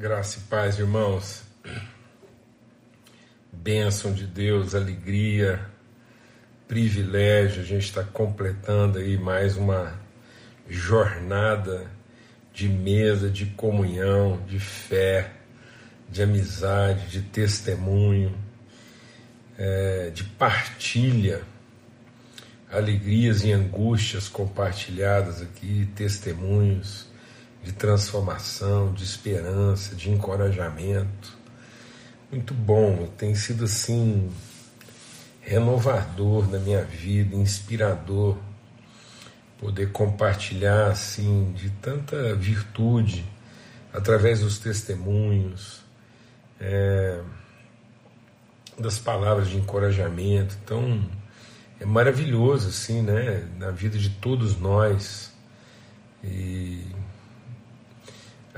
Graça e paz, irmãos. Bênção de Deus, alegria, privilégio. A gente está completando aí mais uma jornada de mesa, de comunhão, de fé, de amizade, de testemunho, é, de partilha, alegrias e angústias compartilhadas aqui, testemunhos de transformação, de esperança, de encorajamento. Muito bom, tem sido assim renovador na minha vida, inspirador poder compartilhar assim de tanta virtude através dos testemunhos, é, das palavras de encorajamento. Então é maravilhoso assim, né, na vida de todos nós e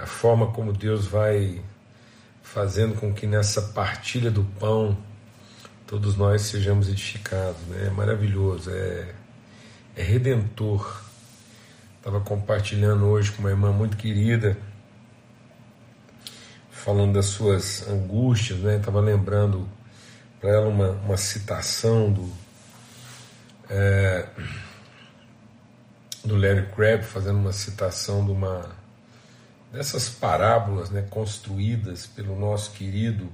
a forma como Deus vai fazendo com que nessa partilha do pão todos nós sejamos edificados, né? É maravilhoso, é, é redentor. Estava compartilhando hoje com uma irmã muito querida, falando das suas angústias, né? Estava lembrando para ela uma, uma citação do é, do Larry Crabb, fazendo uma citação de uma dessas parábolas né, construídas pelo nosso querido,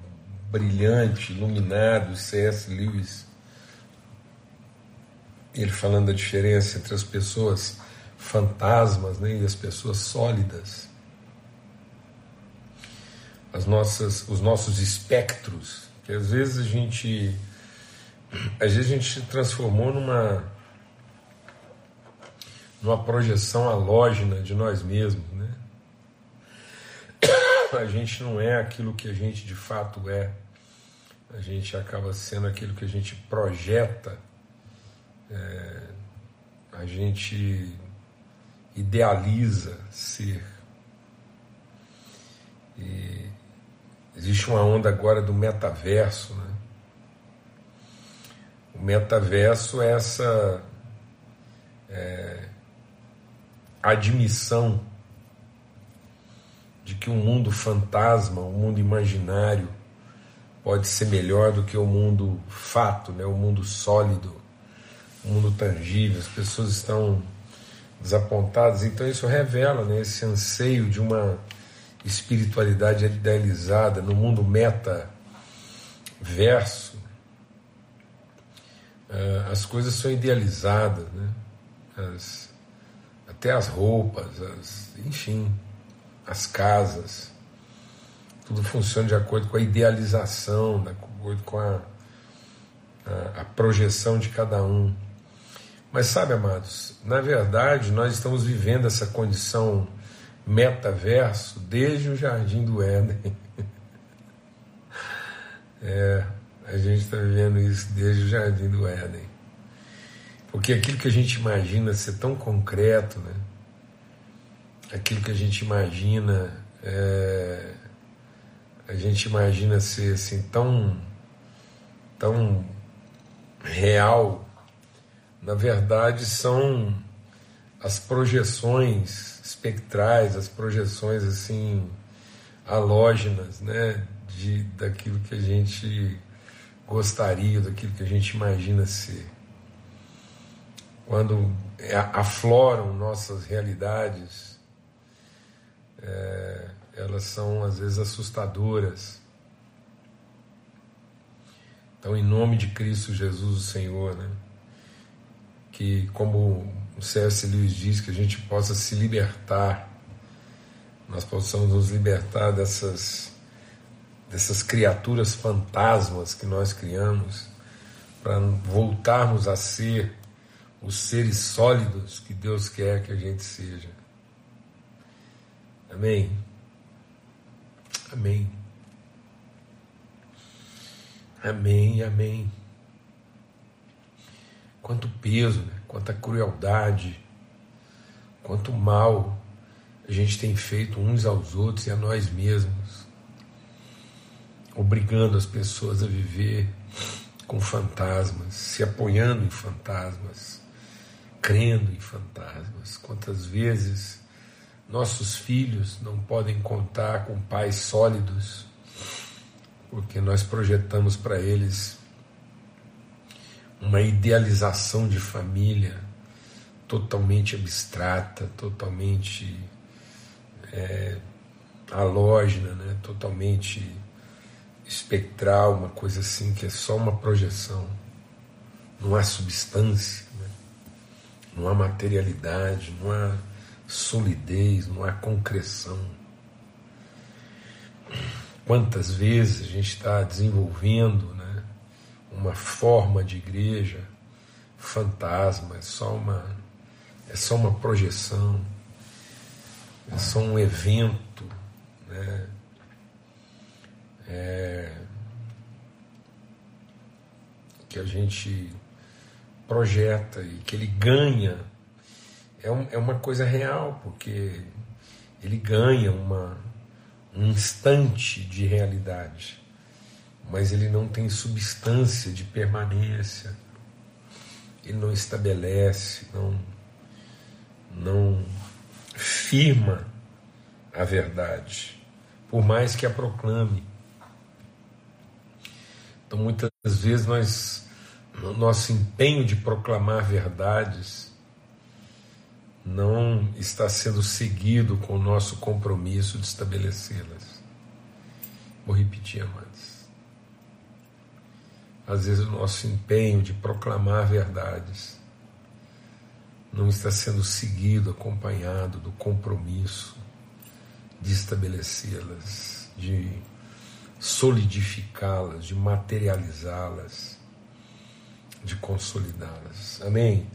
brilhante, iluminado C.S. Lewis. Ele falando da diferença entre as pessoas fantasmas né, e as pessoas sólidas. As nossas, os nossos espectros, que às vezes a gente às vezes a gente se transformou numa numa projeção halógena de nós mesmos, né? A gente não é aquilo que a gente de fato é. A gente acaba sendo aquilo que a gente projeta, é, a gente idealiza ser. E existe uma onda agora do metaverso, né? O metaverso é essa é, admissão de que um mundo fantasma, um mundo imaginário, pode ser melhor do que o mundo fato, né? o mundo sólido, o mundo tangível. As pessoas estão desapontadas, então isso revela né, esse anseio de uma espiritualidade idealizada no mundo meta-verso. Uh, as coisas são idealizadas, né? As, até as roupas, as, enfim as casas, tudo funciona de acordo com a idealização, de acordo com a, a, a projeção de cada um. Mas sabe, amados, na verdade nós estamos vivendo essa condição metaverso desde o Jardim do Éden. é, a gente está vivendo isso desde o Jardim do Éden. Porque aquilo que a gente imagina ser tão concreto, né? Aquilo que a gente imagina, é, a gente imagina ser assim tão, tão real, na verdade são as projeções espectrais, as projeções assim halógenas, né, de daquilo que a gente gostaria, daquilo que a gente imagina ser. Quando afloram nossas realidades, é, elas são às vezes assustadoras. Então, em nome de Cristo Jesus, o Senhor, né? que, como o C.S. Lewis diz, que a gente possa se libertar, nós possamos nos libertar dessas, dessas criaturas fantasmas que nós criamos, para voltarmos a ser os seres sólidos que Deus quer que a gente seja. Amém. Amém. Amém, amém. Quanto peso, né? quanta crueldade, quanto mal a gente tem feito uns aos outros e a nós mesmos, obrigando as pessoas a viver com fantasmas, se apoiando em fantasmas, crendo em fantasmas. Quantas vezes nossos filhos não podem contar com pais sólidos, porque nós projetamos para eles uma idealização de família totalmente abstrata, totalmente é, né? totalmente espectral, uma coisa assim que é só uma projeção, não há substância, né? não há materialidade, não há solidez, não há concreção. Quantas vezes a gente está desenvolvendo né, uma forma de igreja fantasma, é só uma, é só uma projeção, é só um evento, né? É, que a gente projeta e que ele ganha é, um, é uma coisa real, porque ele ganha uma, um instante de realidade, mas ele não tem substância de permanência, ele não estabelece, não, não firma a verdade, por mais que a proclame. Então, muitas vezes, nós, no nosso empenho de proclamar verdades, não está sendo seguido com o nosso compromisso de estabelecê-las. Vou repetir, amados. Às vezes o nosso empenho de proclamar verdades não está sendo seguido, acompanhado do compromisso de estabelecê-las, de solidificá-las, de materializá-las, de consolidá-las. Amém?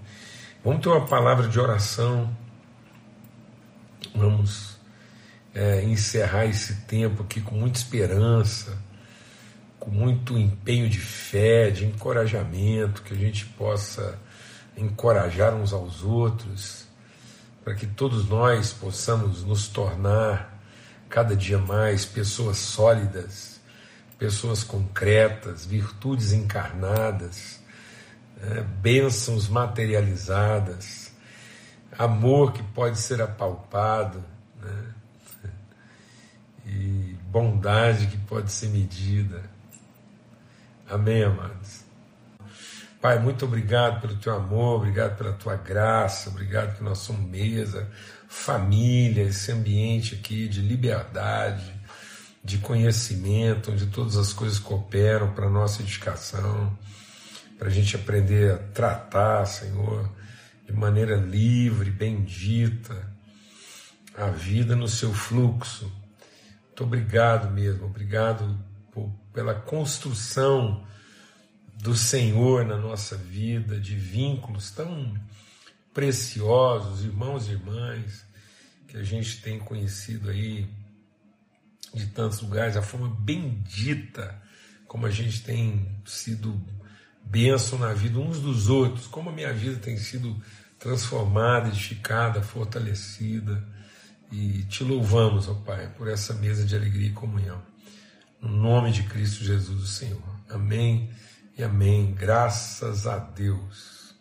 Vamos ter uma palavra de oração. Vamos é, encerrar esse tempo aqui com muita esperança, com muito empenho de fé, de encorajamento, que a gente possa encorajar uns aos outros, para que todos nós possamos nos tornar cada dia mais pessoas sólidas, pessoas concretas, virtudes encarnadas é, bênçãos materializadas, amor que pode ser apalpado, né? e bondade que pode ser medida. Amém, amados? Pai, muito obrigado pelo teu amor, obrigado pela tua graça, obrigado pela nossa mesa, família, esse ambiente aqui de liberdade, de conhecimento, onde todas as coisas cooperam para nossa edificação para a gente aprender a tratar, Senhor, de maneira livre, bendita, a vida no seu fluxo. Muito obrigado mesmo, obrigado por, pela construção do Senhor na nossa vida, de vínculos tão preciosos, irmãos e irmãs, que a gente tem conhecido aí de tantos lugares, a forma bendita como a gente tem sido bênção na vida uns dos outros, como a minha vida tem sido transformada, edificada, fortalecida. E te louvamos, ó Pai, por essa mesa de alegria e comunhão. No nome de Cristo Jesus, o Senhor. Amém e amém. Graças a Deus.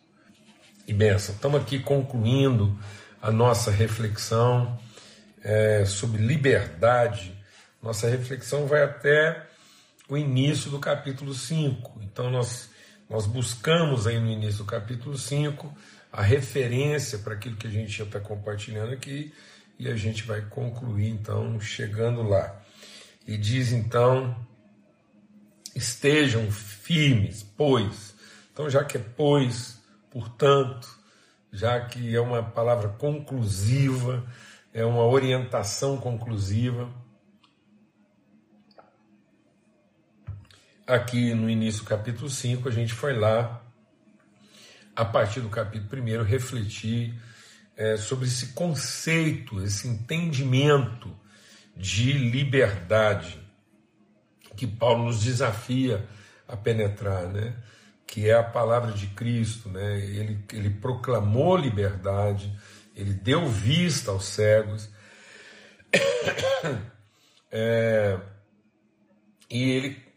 E benção. Estamos aqui concluindo a nossa reflexão é, sobre liberdade. Nossa reflexão vai até o início do capítulo 5. Então, nós nós buscamos aí no início do capítulo 5 a referência para aquilo que a gente já está compartilhando aqui e a gente vai concluir então chegando lá. E diz então: estejam firmes, pois. Então, já que é pois, portanto, já que é uma palavra conclusiva, é uma orientação conclusiva, aqui no início do capítulo 5, a gente foi lá, a partir do capítulo 1, refletir é, sobre esse conceito, esse entendimento de liberdade que Paulo nos desafia a penetrar, né? que é a palavra de Cristo. Né? Ele, ele proclamou liberdade, ele deu vista aos cegos, é, e ele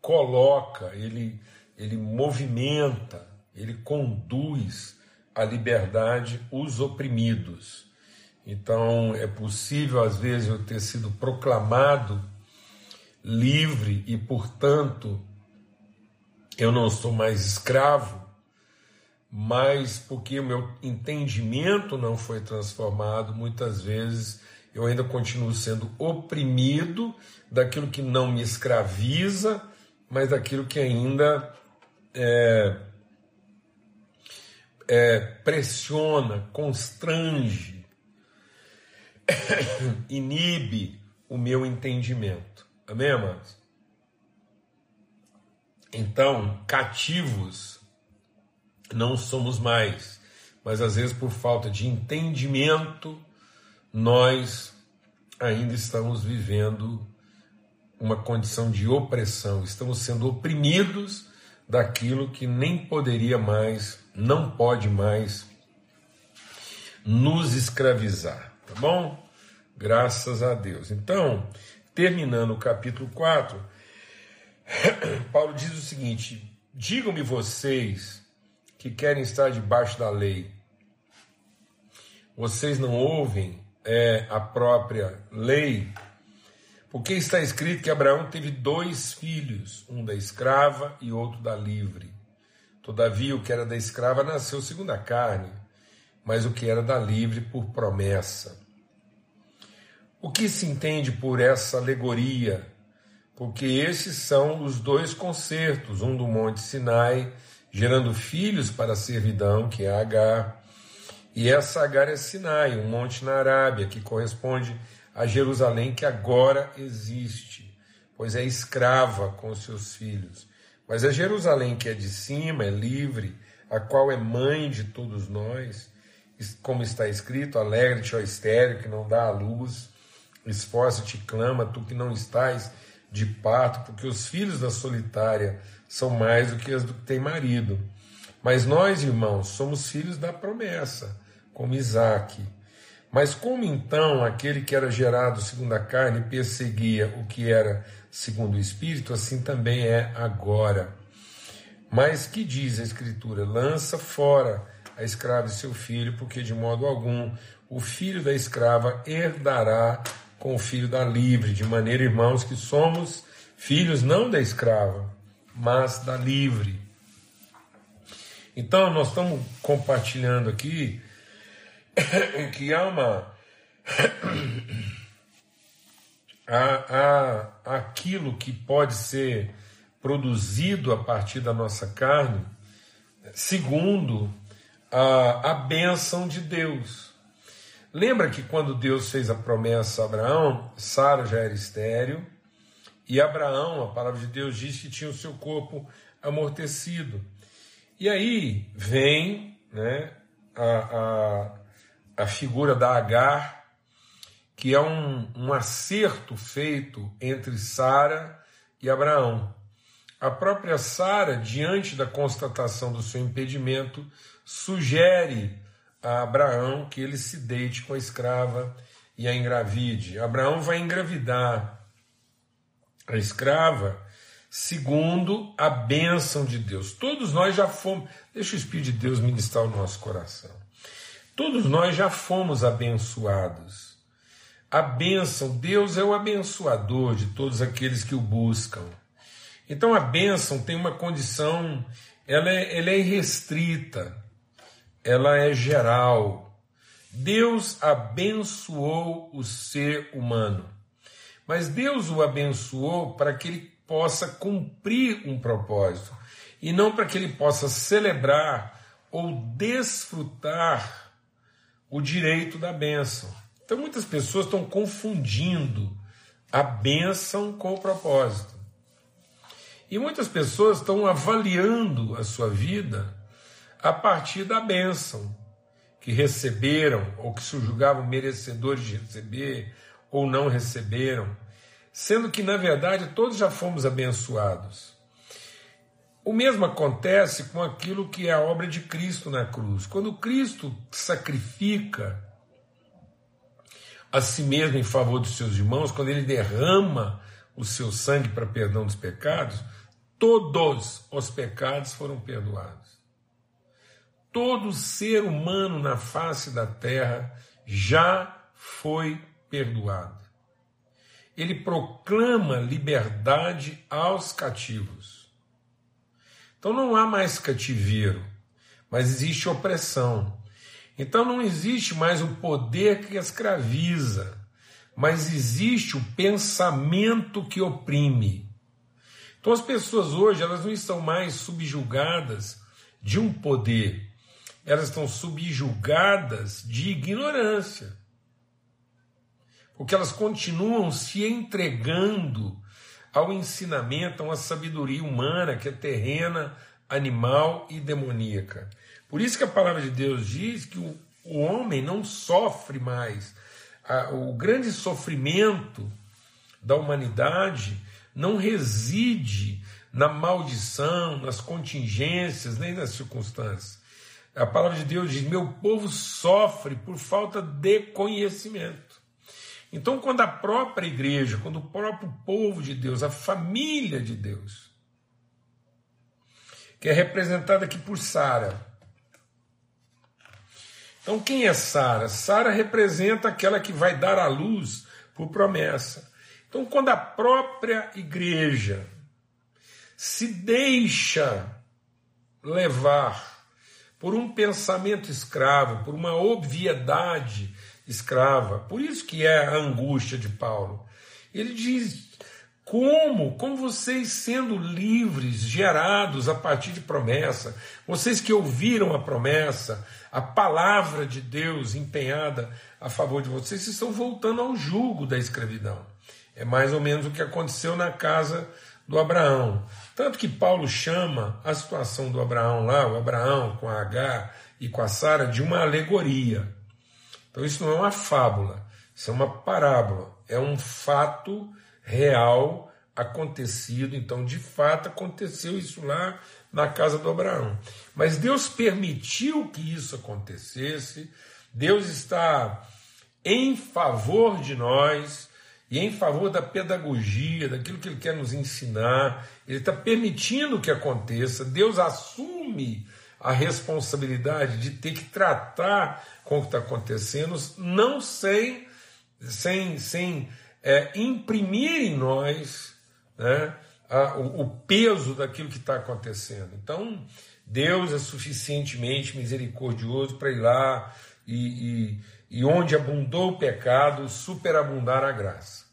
coloca, ele, ele movimenta, ele conduz à liberdade os oprimidos. Então é possível, às vezes, eu ter sido proclamado livre e, portanto, eu não sou mais escravo, mas porque o meu entendimento não foi transformado, muitas vezes eu ainda continuo sendo oprimido daquilo que não me escraviza, mas daquilo que ainda é, é, pressiona, constrange, inibe o meu entendimento. Amém, amados? Então, cativos não somos mais, mas às vezes por falta de entendimento, nós ainda estamos vivendo uma condição de opressão, estamos sendo oprimidos daquilo que nem poderia mais, não pode mais nos escravizar, tá bom? Graças a Deus. Então, terminando o capítulo 4, Paulo diz o seguinte: digam-me vocês que querem estar debaixo da lei, vocês não ouvem é, a própria lei? Porque está escrito que Abraão teve dois filhos, um da escrava e outro da livre. Todavia, o que era da escrava nasceu segundo a carne, mas o que era da livre por promessa. O que se entende por essa alegoria? Porque esses são os dois concertos, um do Monte Sinai, gerando filhos para a servidão, que é Agar, e essa Agar é Sinai, um monte na Arábia, que corresponde a Jerusalém que agora existe, pois é escrava com seus filhos. Mas é Jerusalém que é de cima, é livre, a qual é mãe de todos nós, como está escrito: alegre-te, ó estéreo, que não dá a luz, Esforça-te clama, tu que não estás de parto, porque os filhos da solitária são mais do que as do que tem marido. Mas nós, irmãos, somos filhos da promessa, como Isaac. Mas como então aquele que era gerado segundo a carne perseguia o que era segundo o Espírito, assim também é agora. Mas que diz a Escritura? Lança fora a escrava e seu filho, porque de modo algum o filho da escrava herdará com o filho da livre, de maneira, irmãos, que somos filhos não da escrava, mas da livre. Então, nós estamos compartilhando aqui que há uma. há, há aquilo que pode ser produzido a partir da nossa carne, segundo a, a bênção de Deus. Lembra que quando Deus fez a promessa a Abraão, Sara já era estéreo, e Abraão, a palavra de Deus diz que tinha o seu corpo amortecido. E aí vem né, a, a, a figura da Agar, que é um, um acerto feito entre Sara e Abraão. A própria Sara, diante da constatação do seu impedimento, sugere a Abraão que ele se deite com a escrava e a engravide. Abraão vai engravidar a escrava segundo a bênção de Deus. Todos nós já fomos, deixa o Espírito de Deus ministrar o nosso coração. Todos nós já fomos abençoados. A bênção, Deus é o abençoador de todos aqueles que o buscam. Então a bênção tem uma condição, ela é, ela é irrestrita ela é geral. Deus abençoou o ser humano, mas Deus o abençoou para que ele possa cumprir um propósito e não para que ele possa celebrar ou desfrutar o direito da bênção. Então muitas pessoas estão confundindo a bênção com o propósito. E muitas pessoas estão avaliando a sua vida a partir da bênção que receberam ou que se julgavam merecedores de receber ou não receberam, sendo que na verdade todos já fomos abençoados. O mesmo acontece com aquilo que é a obra de Cristo na cruz. Quando Cristo sacrifica a si mesmo em favor dos seus irmãos, quando ele derrama o seu sangue para perdão dos pecados, todos os pecados foram perdoados todo ser humano na face da terra já foi perdoada. Ele proclama liberdade aos cativos. Então não há mais cativeiro, mas existe opressão. Então não existe mais o poder que escraviza, mas existe o pensamento que oprime. Então as pessoas hoje elas não estão mais subjugadas de um poder, elas estão subjugadas de ignorância. Porque elas continuam se entregando ao ensinamento, a uma sabedoria humana que é terrena, animal e demoníaca. Por isso que a palavra de Deus diz que o, o homem não sofre mais. o grande sofrimento da humanidade não reside na maldição, nas contingências, nem nas circunstâncias. A palavra de Deus diz: Meu povo sofre por falta de conhecimento. Então, quando a própria igreja, quando o próprio povo de Deus, a família de Deus, que é representada aqui por Sara. Então, quem é Sara? Sara representa aquela que vai dar à luz por promessa. Então, quando a própria igreja se deixa levar por um pensamento escravo, por uma obviedade escrava, por isso que é a angústia de Paulo. Ele diz: como? Como vocês sendo livres, gerados a partir de promessa, vocês que ouviram a promessa, a palavra de Deus empenhada a favor de vocês, estão voltando ao jugo da escravidão. É mais ou menos o que aconteceu na casa do Abraão. Tanto que Paulo chama a situação do Abraão lá, o Abraão com a H e com a Sara, de uma alegoria. Então isso não é uma fábula, isso é uma parábola, é um fato real acontecido. Então, de fato, aconteceu isso lá na casa do Abraão. Mas Deus permitiu que isso acontecesse, Deus está em favor de nós e em favor da pedagogia, daquilo que Ele quer nos ensinar, Ele está permitindo que aconteça, Deus assume a responsabilidade de ter que tratar com o que está acontecendo, não sem, sem, sem é, imprimir em nós né, a, o, o peso daquilo que está acontecendo. Então, Deus é suficientemente misericordioso para ir lá e, e, e onde abundou o pecado, superabundar a graça.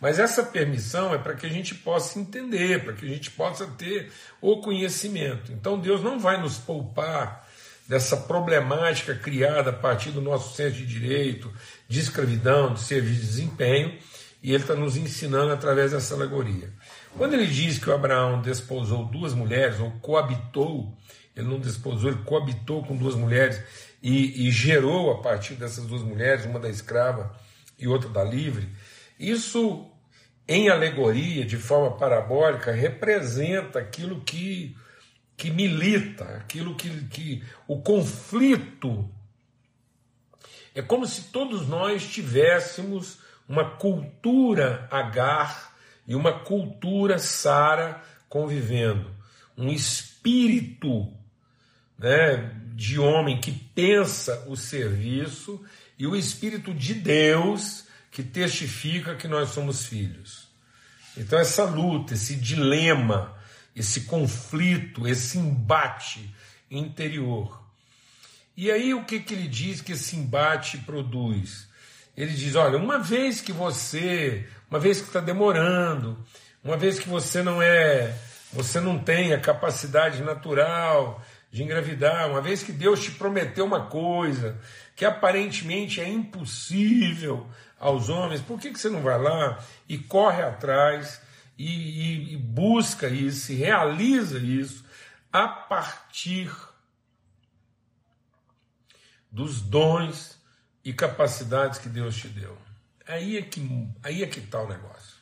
Mas essa permissão é para que a gente possa entender, para que a gente possa ter o conhecimento. Então Deus não vai nos poupar dessa problemática criada a partir do nosso senso de direito, de escravidão, de serviço de desempenho, e ele está nos ensinando através dessa alegoria. Quando ele diz que o Abraão desposou duas mulheres, ou coabitou, ele não desposou, ele coabitou com duas mulheres e, e gerou a partir dessas duas mulheres, uma da escrava e outra da livre, isso em alegoria, de forma parabólica, representa aquilo que, que milita, aquilo que, que. o conflito. É como se todos nós tivéssemos uma cultura agar e uma cultura Sara convivendo. Um espírito né, de homem que pensa o serviço e o espírito de Deus que testifica que nós somos filhos. Então, essa luta, esse dilema, esse conflito, esse embate interior. E aí, o que, que ele diz que esse embate produz? Ele diz: olha, uma vez que você, uma vez que está demorando, uma vez que você não é, você não tem a capacidade natural de engravidar, uma vez que Deus te prometeu uma coisa que aparentemente é impossível aos homens, por que, que você não vai lá e corre atrás e, e, e busca isso, e realiza isso a partir dos dons e capacidades que Deus te deu? Aí é que aí é que está o negócio.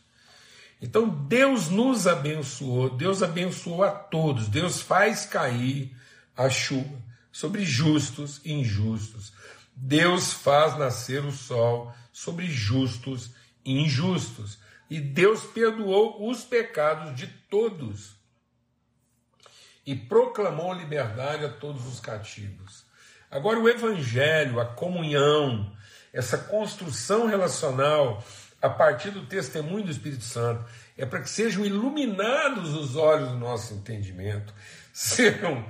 Então Deus nos abençoou, Deus abençoou a todos, Deus faz cair a chuva sobre justos e injustos. Deus faz nascer o sol sobre justos e injustos. E Deus perdoou os pecados de todos e proclamou liberdade a todos os cativos. Agora, o Evangelho, a comunhão, essa construção relacional a partir do testemunho do Espírito Santo, é para que sejam iluminados os olhos do nosso entendimento, sejam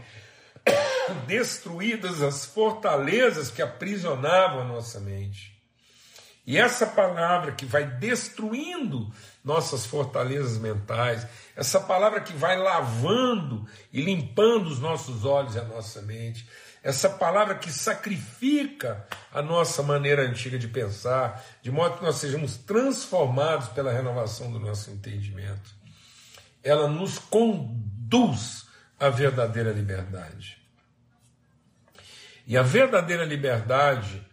destruídas as fortalezas que aprisionavam a nossa mente. E essa palavra que vai destruindo nossas fortalezas mentais, essa palavra que vai lavando e limpando os nossos olhos e a nossa mente, essa palavra que sacrifica a nossa maneira antiga de pensar, de modo que nós sejamos transformados pela renovação do nosso entendimento. Ela nos conduz à verdadeira liberdade. E a verdadeira liberdade,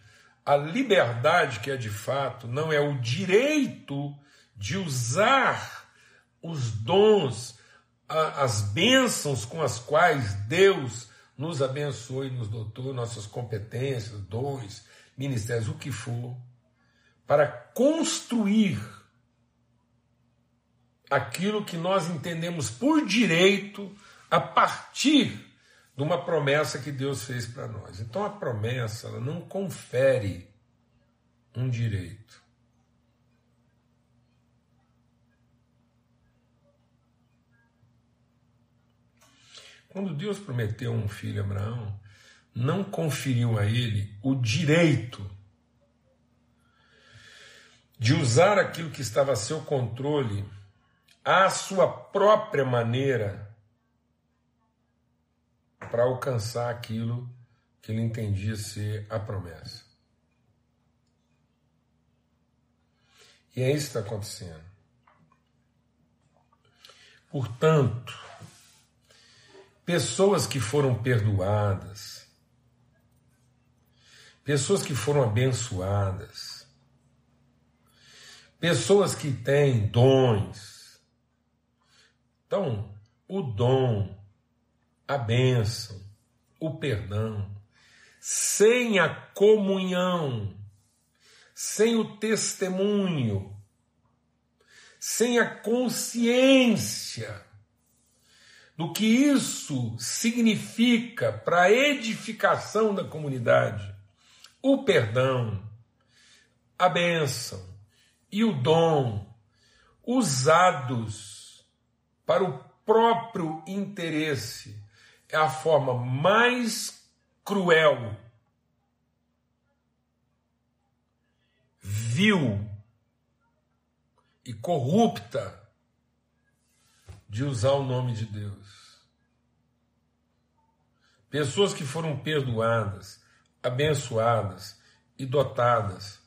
a liberdade que é de fato, não é o direito de usar os dons, as bênçãos com as quais Deus nos abençoe e nos dotou nossas competências, dons, ministérios, o que for, para construir aquilo que nós entendemos por direito a partir de uma promessa que Deus fez para nós. Então a promessa ela não confere um direito. Quando Deus prometeu um filho a Abraão, não conferiu a ele o direito de usar aquilo que estava a seu controle à sua própria maneira para alcançar aquilo que ele entendia ser a promessa. E é isso que está acontecendo. Portanto, pessoas que foram perdoadas, pessoas que foram abençoadas, pessoas que têm dons. Então, o dom, a bênção, o perdão, sem a comunhão, sem o testemunho, sem a consciência do que isso significa para a edificação da comunidade, o perdão, a bênção e o dom usados para o próprio interesse é a forma mais cruel, vil e corrupta de usar o nome de Deus. Pessoas que foram perdoadas, abençoadas e dotadas,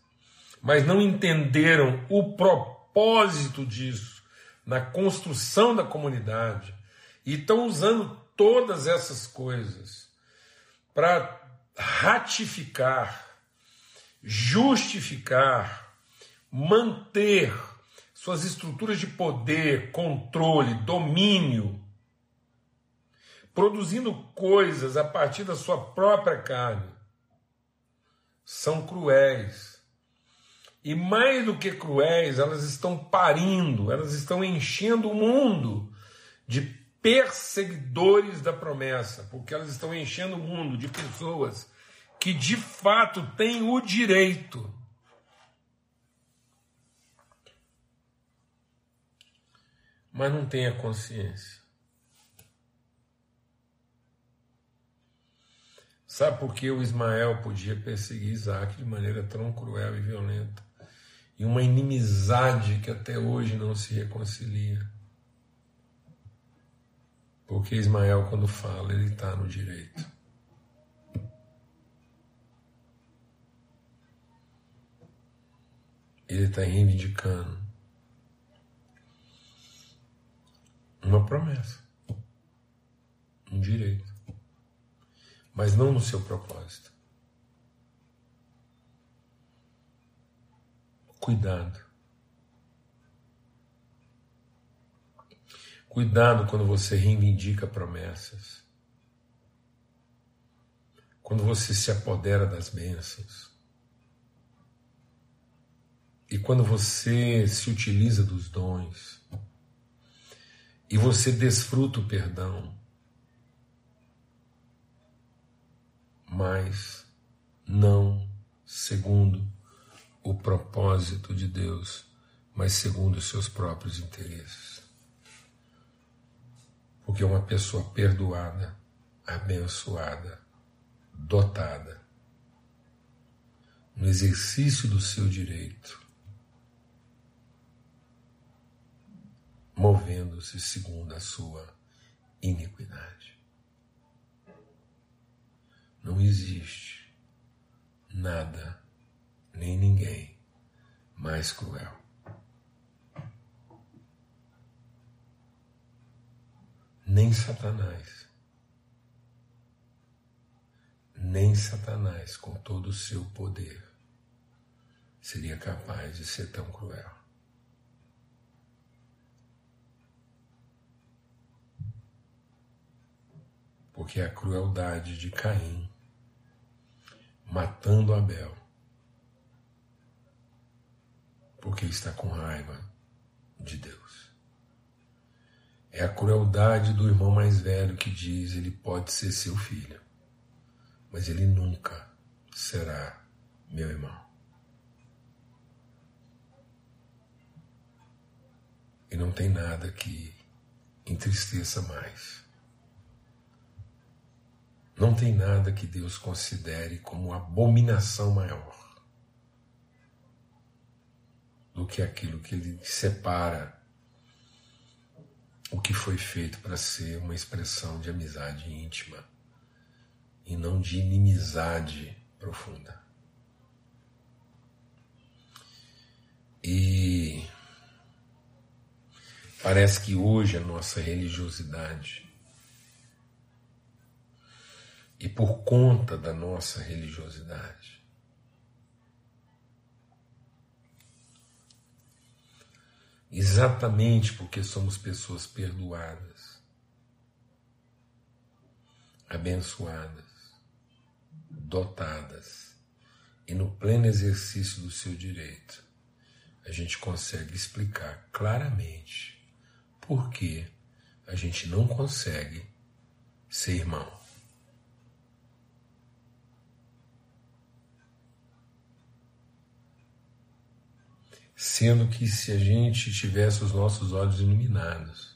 mas não entenderam o propósito disso na construção da comunidade e estão usando todas essas coisas para ratificar, justificar, manter suas estruturas de poder, controle, domínio, produzindo coisas a partir da sua própria carne, são cruéis. E mais do que cruéis, elas estão parindo, elas estão enchendo o mundo de perseguidores da promessa, porque elas estão enchendo o mundo de pessoas que de fato têm o direito mas não tem a consciência. Sabe por que o Ismael podia perseguir Isaac de maneira tão cruel e violenta? E uma inimizade que até hoje não se reconcilia. Porque Ismael, quando fala, ele está no direito. Ele está reivindicando uma promessa, um direito, mas não no seu propósito. Cuidado. Cuidado quando você reivindica promessas. Quando você se apodera das bênçãos. E quando você se utiliza dos dons e você desfruta o perdão, mas não segundo o propósito de Deus, mas segundo os seus próprios interesses. Porque uma pessoa perdoada, abençoada, dotada, no exercício do seu direito, movendo-se segundo a sua iniquidade. Não existe nada, nem ninguém mais cruel. Nem Satanás. Nem Satanás, com todo o seu poder, seria capaz de ser tão cruel. porque a crueldade de Caim matando Abel, porque está com raiva de Deus. É a crueldade do irmão mais velho que diz ele pode ser seu filho, mas ele nunca será meu irmão. E não tem nada que entristeça mais não tem nada que Deus considere como abominação maior do que aquilo que ele separa o que foi feito para ser uma expressão de amizade íntima e não de inimizade profunda. E parece que hoje a nossa religiosidade e por conta da nossa religiosidade. Exatamente porque somos pessoas perdoadas, abençoadas, dotadas e no pleno exercício do seu direito, a gente consegue explicar claramente por que a gente não consegue ser irmão. Sendo que se a gente tivesse os nossos olhos iluminados,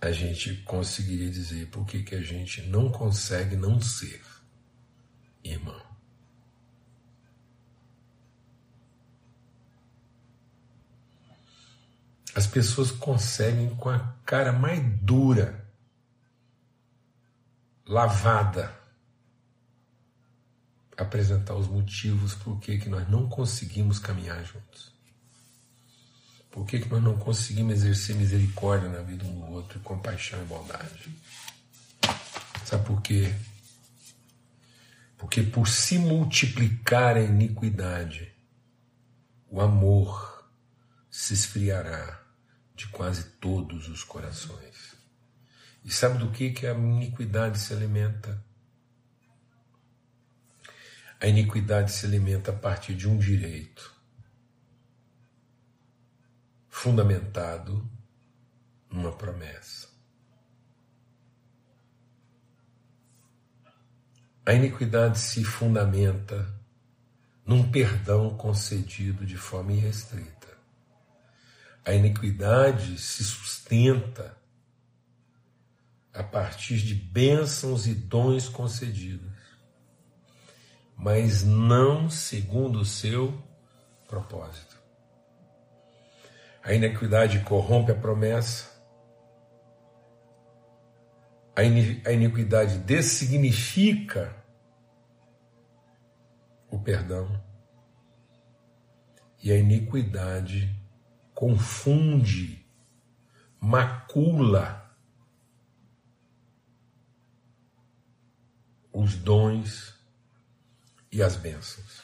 a gente conseguiria dizer por que, que a gente não consegue não ser irmão. As pessoas conseguem com a cara mais dura, lavada, apresentar os motivos por que, que nós não conseguimos caminhar juntos. Por que, que nós não conseguimos exercer misericórdia na vida um do outro, compaixão e bondade? Sabe por quê? Porque por se multiplicar a iniquidade, o amor se esfriará de quase todos os corações. E sabe do que, que a iniquidade se alimenta? A iniquidade se alimenta a partir de um direito fundamentado numa promessa. A iniquidade se fundamenta num perdão concedido de forma irrestrita. A iniquidade se sustenta a partir de bênçãos e dons concedidos mas não segundo o seu propósito. A iniquidade corrompe a promessa, a iniquidade dessignifica o perdão, e a iniquidade confunde, macula os dons e as bênçãos.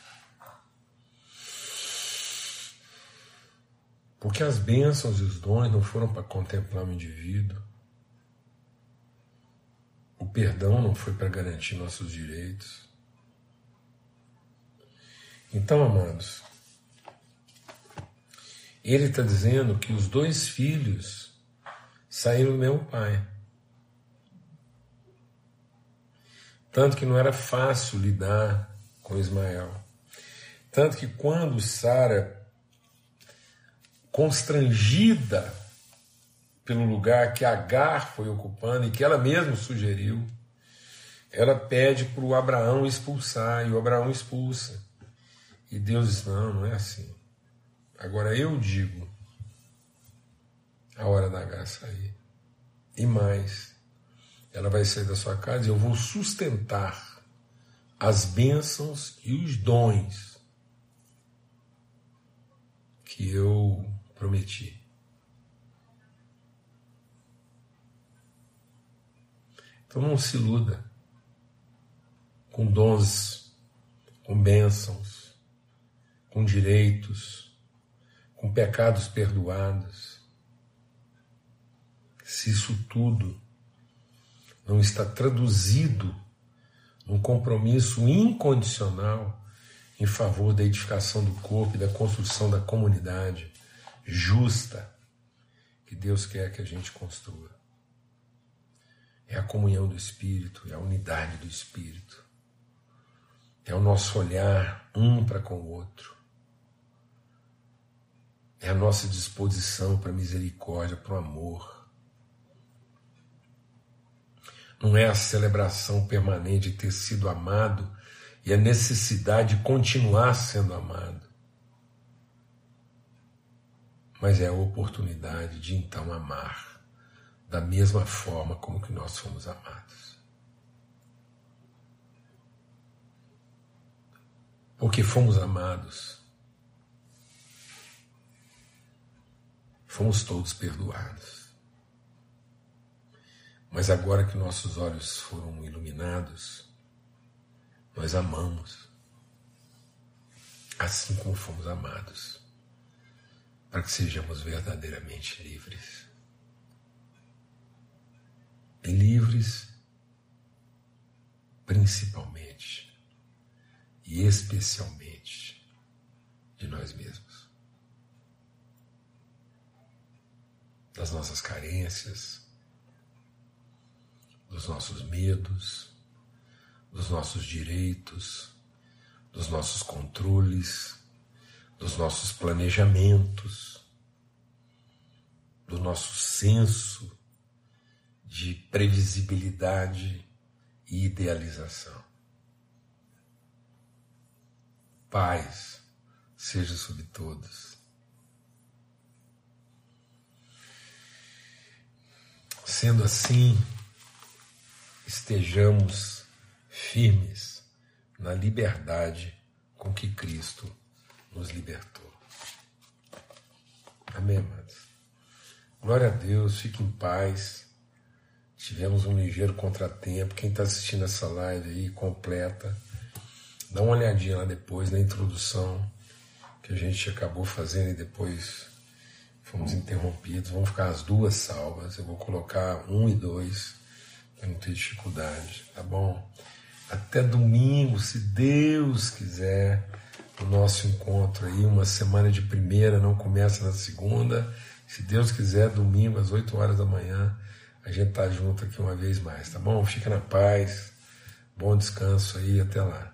Porque as bênçãos e os dons não foram para contemplar o indivíduo. O perdão não foi para garantir nossos direitos. Então, amados, ele está dizendo que os dois filhos saíram do meu pai. Tanto que não era fácil lidar com Ismael. Tanto que quando Sara, constrangida pelo lugar que Agar foi ocupando e que ela mesma sugeriu, ela pede para o Abraão expulsar, e o Abraão expulsa. E Deus diz: Não, não é assim. Agora eu digo a hora da Agar sair. E mais, ela vai sair da sua casa e eu vou sustentar as bênçãos e os dons que eu prometi. Então não se iluda com dons, com bênçãos, com direitos, com pecados perdoados. Se isso tudo não está traduzido num compromisso incondicional em favor da edificação do corpo e da construção da comunidade justa que Deus quer que a gente construa. É a comunhão do Espírito, é a unidade do Espírito, é o nosso olhar um para com o outro, é a nossa disposição para misericórdia, para o amor. Não é a celebração permanente de ter sido amado e a necessidade de continuar sendo amado, mas é a oportunidade de então amar da mesma forma como que nós fomos amados. Porque fomos amados, fomos todos perdoados. Mas agora que nossos olhos foram iluminados, nós amamos, assim como fomos amados, para que sejamos verdadeiramente livres. Livres, principalmente e especialmente de nós mesmos, das nossas carências, dos nossos medos, dos nossos direitos, dos nossos controles, dos nossos planejamentos, do nosso senso de previsibilidade e idealização. Paz seja sobre todos. Sendo assim, estejamos firmes na liberdade com que Cristo nos libertou. Amém, amados? Glória a Deus, fique em paz. Tivemos um ligeiro contratempo. Quem está assistindo essa live aí completa, dá uma olhadinha lá depois na introdução que a gente acabou fazendo e depois fomos interrompidos. Vão ficar as duas salvas. Eu vou colocar um e dois para não dificuldade, tá bom? Até domingo, se Deus quiser, o nosso encontro aí, uma semana de primeira, não começa na segunda. Se Deus quiser, domingo às 8 horas da manhã a gente tá junto aqui uma vez mais, tá bom? Fica na paz, bom descanso aí, até lá.